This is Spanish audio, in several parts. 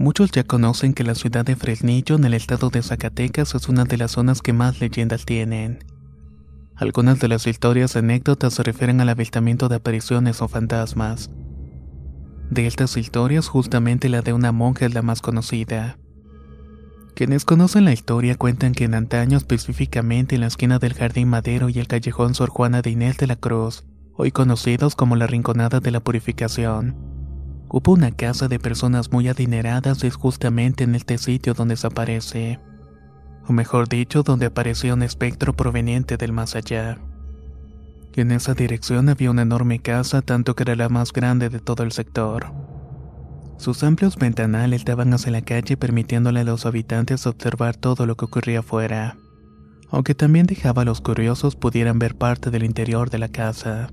Muchos ya conocen que la ciudad de Fresnillo en el estado de Zacatecas es una de las zonas que más leyendas tienen. Algunas de las historias anécdotas se refieren al avistamiento de apariciones o fantasmas. De estas historias, justamente la de una monja es la más conocida. Quienes conocen la historia cuentan que en antaño, específicamente en la esquina del Jardín Madero y el callejón Sor Juana de Inés de la Cruz, hoy conocidos como la Rinconada de la Purificación, Hubo una casa de personas muy adineradas y es justamente en este sitio donde se aparece. O mejor dicho, donde apareció un espectro proveniente del más allá. En esa dirección había una enorme casa, tanto que era la más grande de todo el sector. Sus amplios ventanales daban hacia la calle permitiéndole a los habitantes observar todo lo que ocurría afuera, aunque también dejaba a los curiosos pudieran ver parte del interior de la casa.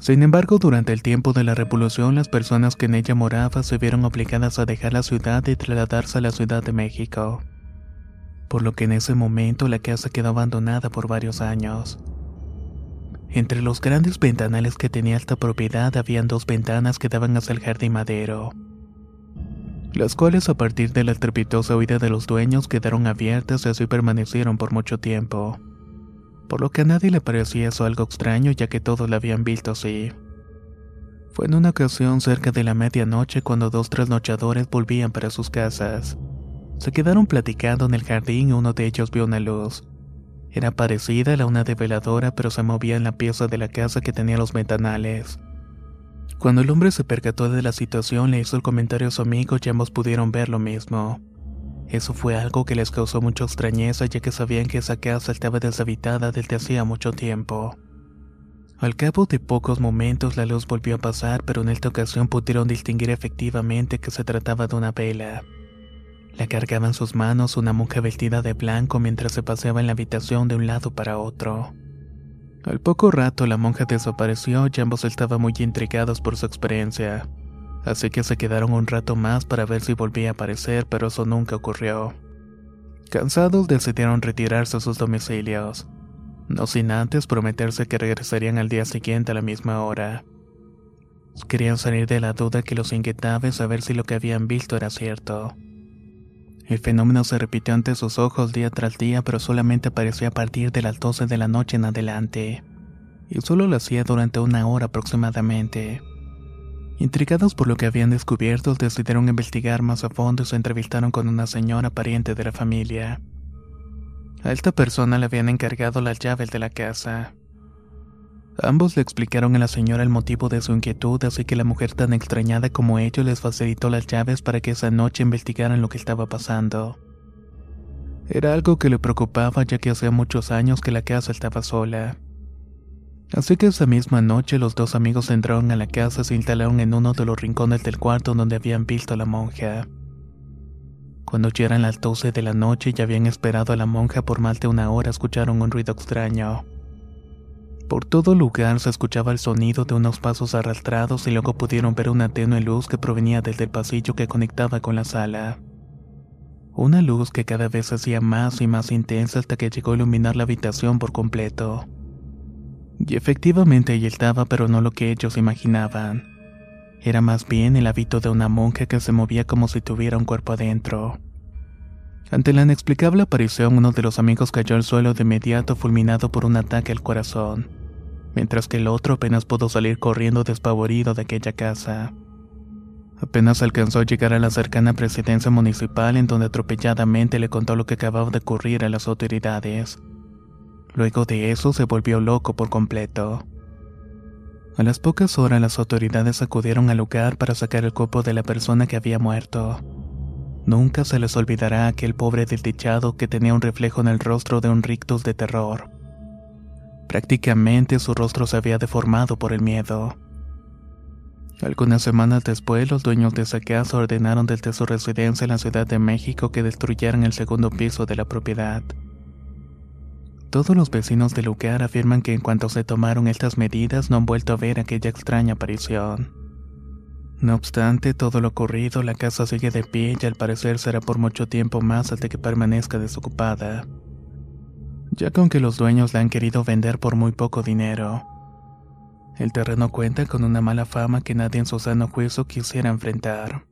Sin embargo, durante el tiempo de la revolución, las personas que en ella moraban se vieron obligadas a dejar la ciudad y trasladarse a la Ciudad de México. Por lo que en ese momento la casa quedó abandonada por varios años. Entre los grandes ventanales que tenía esta propiedad habían dos ventanas que daban hacia el jardín madero, las cuales a partir de la estrepitosa huida de los dueños quedaron abiertas y así permanecieron por mucho tiempo por lo que a nadie le parecía eso algo extraño ya que todos la habían visto así. Fue en una ocasión cerca de la medianoche cuando dos trasnochadores volvían para sus casas. Se quedaron platicando en el jardín y uno de ellos vio una luz. Era parecida a la una de veladora pero se movía en la pieza de la casa que tenía los ventanales. Cuando el hombre se percató de la situación le hizo el comentario a su amigo y ambos pudieron ver lo mismo. Eso fue algo que les causó mucha extrañeza ya que sabían que esa casa estaba deshabitada desde hacía mucho tiempo. Al cabo de pocos momentos la luz volvió a pasar, pero en esta ocasión pudieron distinguir efectivamente que se trataba de una vela. La cargaba en sus manos una monja vestida de blanco mientras se paseaba en la habitación de un lado para otro. Al poco rato la monja desapareció y ambos estaban muy intrigados por su experiencia así que se quedaron un rato más para ver si volvía a aparecer, pero eso nunca ocurrió. Cansados decidieron retirarse a sus domicilios, no sin antes prometerse que regresarían al día siguiente a la misma hora. Querían salir de la duda que los inquietaba y saber si lo que habían visto era cierto. El fenómeno se repitió ante sus ojos día tras día, pero solamente aparecía a partir de las 12 de la noche en adelante, y solo lo hacía durante una hora aproximadamente. Intrigados por lo que habían descubierto, decidieron investigar más a fondo y se entrevistaron con una señora pariente de la familia. A esta persona le habían encargado las llaves de la casa. Ambos le explicaron a la señora el motivo de su inquietud, así que la mujer tan extrañada como ellos les facilitó las llaves para que esa noche investigaran lo que estaba pasando. Era algo que le preocupaba ya que hacía muchos años que la casa estaba sola. Así que esa misma noche los dos amigos entraron a la casa y se instalaron en uno de los rincones del cuarto donde habían visto a la monja. Cuando ya eran las 12 de la noche y habían esperado a la monja por más de una hora, escucharon un ruido extraño. Por todo lugar se escuchaba el sonido de unos pasos arrastrados y luego pudieron ver una tenue luz que provenía desde el pasillo que conectaba con la sala. Una luz que cada vez hacía más y más intensa hasta que llegó a iluminar la habitación por completo. Y efectivamente ahí estaba, pero no lo que ellos imaginaban. Era más bien el hábito de una monja que se movía como si tuviera un cuerpo adentro. Ante la inexplicable aparición, uno de los amigos cayó al suelo de inmediato fulminado por un ataque al corazón, mientras que el otro apenas pudo salir corriendo despavorido de aquella casa. Apenas alcanzó a llegar a la cercana presidencia municipal en donde atropelladamente le contó lo que acababa de ocurrir a las autoridades. Luego de eso se volvió loco por completo. A las pocas horas las autoridades acudieron al lugar para sacar el cuerpo de la persona que había muerto. Nunca se les olvidará aquel pobre desdichado que tenía un reflejo en el rostro de un rictus de terror. Prácticamente su rostro se había deformado por el miedo. Algunas semanas después, los dueños de esa casa ordenaron desde su residencia en la Ciudad de México que destruyeran el segundo piso de la propiedad. Todos los vecinos del lugar afirman que en cuanto se tomaron estas medidas no han vuelto a ver aquella extraña aparición. No obstante todo lo ocurrido, la casa sigue de pie y al parecer será por mucho tiempo más hasta que permanezca desocupada, ya que aunque los dueños la han querido vender por muy poco dinero. El terreno cuenta con una mala fama que nadie en su sano juicio quisiera enfrentar.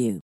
you.